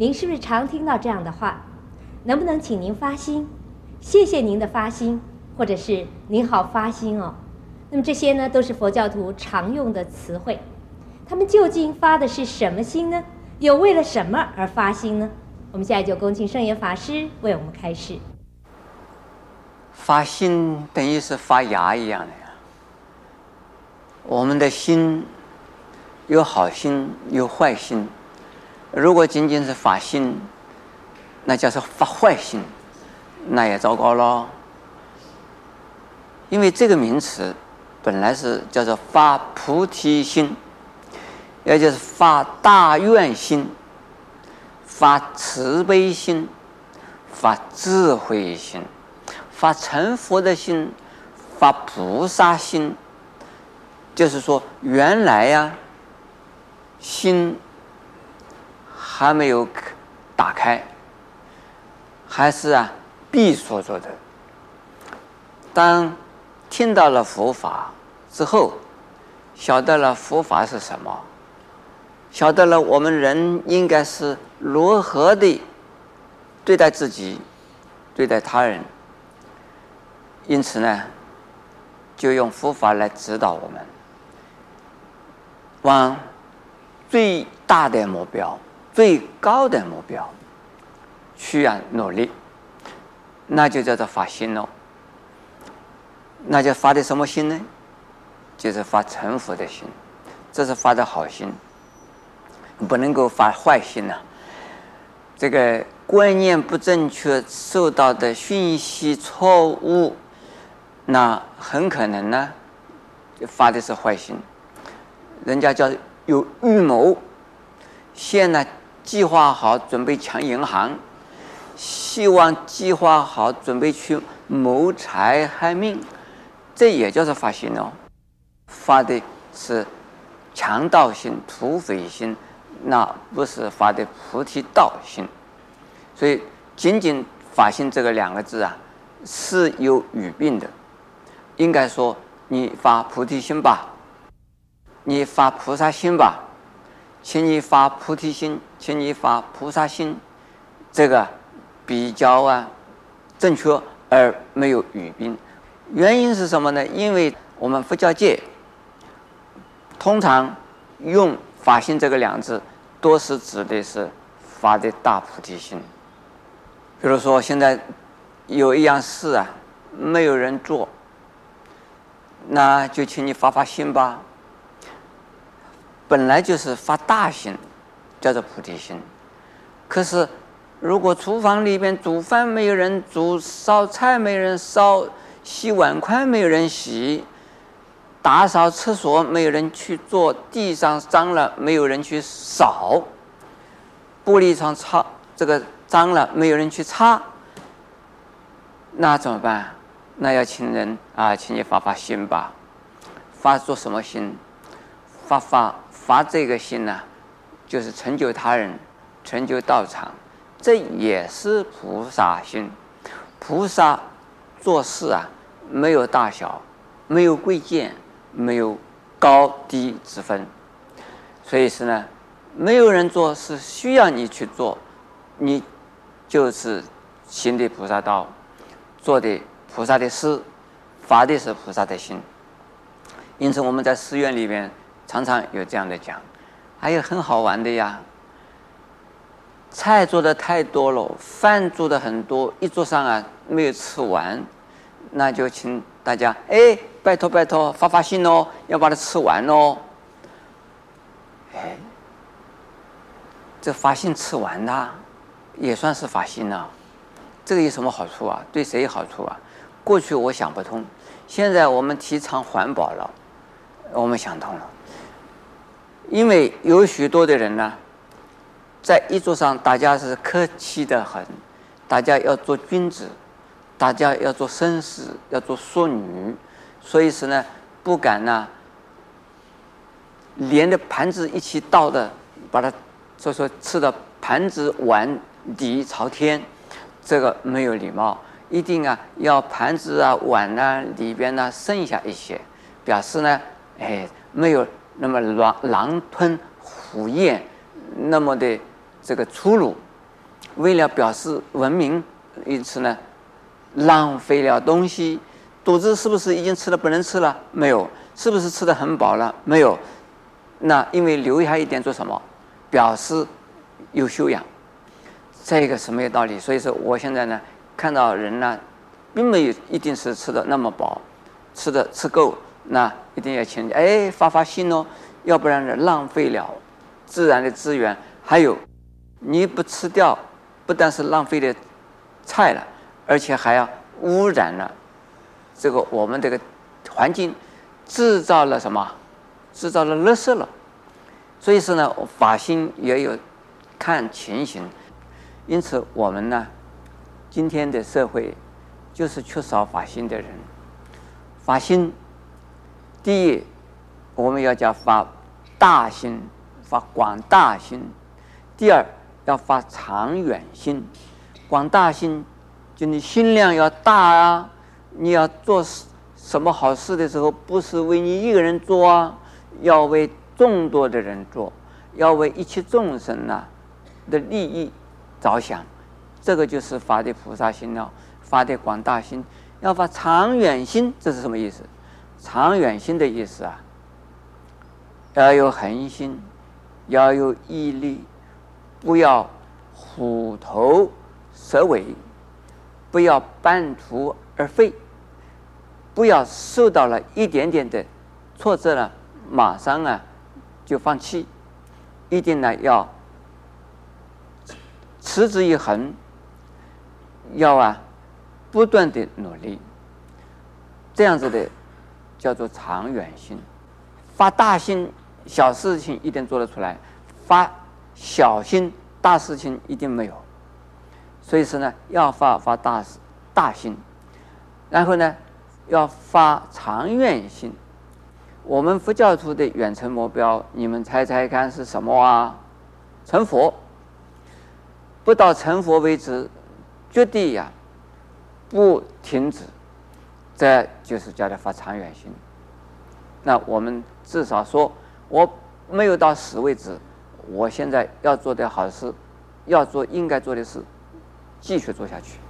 您是不是常听到这样的话？能不能请您发心？谢谢您的发心，或者是您好发心哦。那么这些呢，都是佛教徒常用的词汇。他们究竟发的是什么心呢？又为了什么而发心呢？我们现在就恭请圣严法师为我们开示。发心等于是发芽一样的呀。我们的心有好心，有坏心。如果仅仅是发心，那叫做发坏心，那也糟糕喽。因为这个名词本来是叫做发菩提心，也就是发大愿心、发慈悲心、发智慧心、发成佛的心、发菩萨心，就是说原来呀、心。还没有打开，还是啊闭锁着的。当听到了佛法之后，晓得了佛法是什么，晓得了我们人应该是如何的对待自己、对待他人，因此呢，就用佛法来指导我们，往最大的目标。最高的目标，需要努力，那就叫做发心喽。那就发的什么心呢？就是发成佛的心，这是发的好心，不能够发坏心呐、这个观念不正确，受到的讯息错误，那很可能呢，发的是坏心。人家叫有预谋，现在。计划好准备抢银行，希望计划好准备去谋财害命，这也叫做发心哦。发的是强盗心、土匪心，那不是发的菩提道心。所以，仅仅发心这个两个字啊，是有语病的。应该说，你发菩提心吧，你发菩萨心吧。请你发菩提心，请你发菩萨心，这个比较啊正确而没有语病。原因是什么呢？因为我们佛教界通常用“发心”这个两字，多是指的是发的大菩提心。比如说，现在有一样事啊，没有人做，那就请你发发心吧。本来就是发大心，叫做菩提心。可是，如果厨房里边煮饭没有人煮，烧菜没人烧，洗碗筷没有人洗，打扫厕所没有人去做，地上脏了没有人去扫，玻璃窗擦这个脏了没有人去擦，那怎么办？那要请人啊，请你发发心吧。发做什么心？发发。发这个心呢，就是成就他人，成就道场，这也是菩萨心。菩萨做事啊，没有大小，没有贵贱，没有高低之分。所以是呢，没有人做是需要你去做，你就是行的菩萨道，做的菩萨的事，发的是菩萨的心。因此，我们在寺院里面。常常有这样的讲，还有很好玩的呀。菜做的太多了，饭做的很多，一桌上啊没有吃完，那就请大家哎，拜托拜托，发发心哦，要把它吃完哦。哎，这发心吃完呐，也算是发心了。这个有什么好处啊？对谁有好处啊？过去我想不通，现在我们提倡环保了，我们想通了。因为有许多的人呢，在一桌上，大家是客气的很，大家要做君子，大家要做绅士，要做淑女，所以是呢，不敢呢，连着盘子一起倒的，把它就说吃的盘子碗底朝天，这个没有礼貌，一定啊要盘子啊碗啊里边呢剩下一些，表示呢，哎没有。那么狼狼吞虎咽，那么的这个粗鲁，为了表示文明，因此呢，浪费了东西，肚子是不是已经吃的不能吃了？没有，是不是吃的很饱了？没有。那因为留下一点做什么？表示有修养，这个是没有道理。所以说，我现在呢，看到人呢，并没有一定是吃的那么饱，吃的吃够，那一定要请哎发发心哦，要不然呢浪费了自然的资源。还有，你不吃掉，不但是浪费了菜了，而且还要污染了这个我们这个环境，制造了什么？制造了垃圾了，所以说呢，法心也有看情形，因此我们呢，今天的社会就是缺少法心的人。法心，第一，我们要叫发大心，发广大心；第二，要发长远心。广大心，就你心量要大啊！你要做什么好事的时候，不是为你一个人做啊。要为众多的人做，要为一切众生呐的利益着想，这个就是发的菩萨心了，发的广大心，要发长远心，这是什么意思？长远心的意思啊，要有恒心，要有毅力，不要虎头蛇尾，不要半途而废，不要受到了一点点的挫折了。马上啊，就放弃，一定呢要持之以恒，要啊不断的努力，这样子的叫做长远心。发大心，小事情一定做得出来；发小心，大事情一定没有。所以说呢，要发发大大心，然后呢，要发长远心。我们佛教徒的远程目标，你们猜猜看是什么啊？成佛，不到成佛为止，绝对呀不停止，这就是叫他发长远心。那我们至少说，我没有到死为止，我现在要做的好事，要做应该做的事，继续做下去。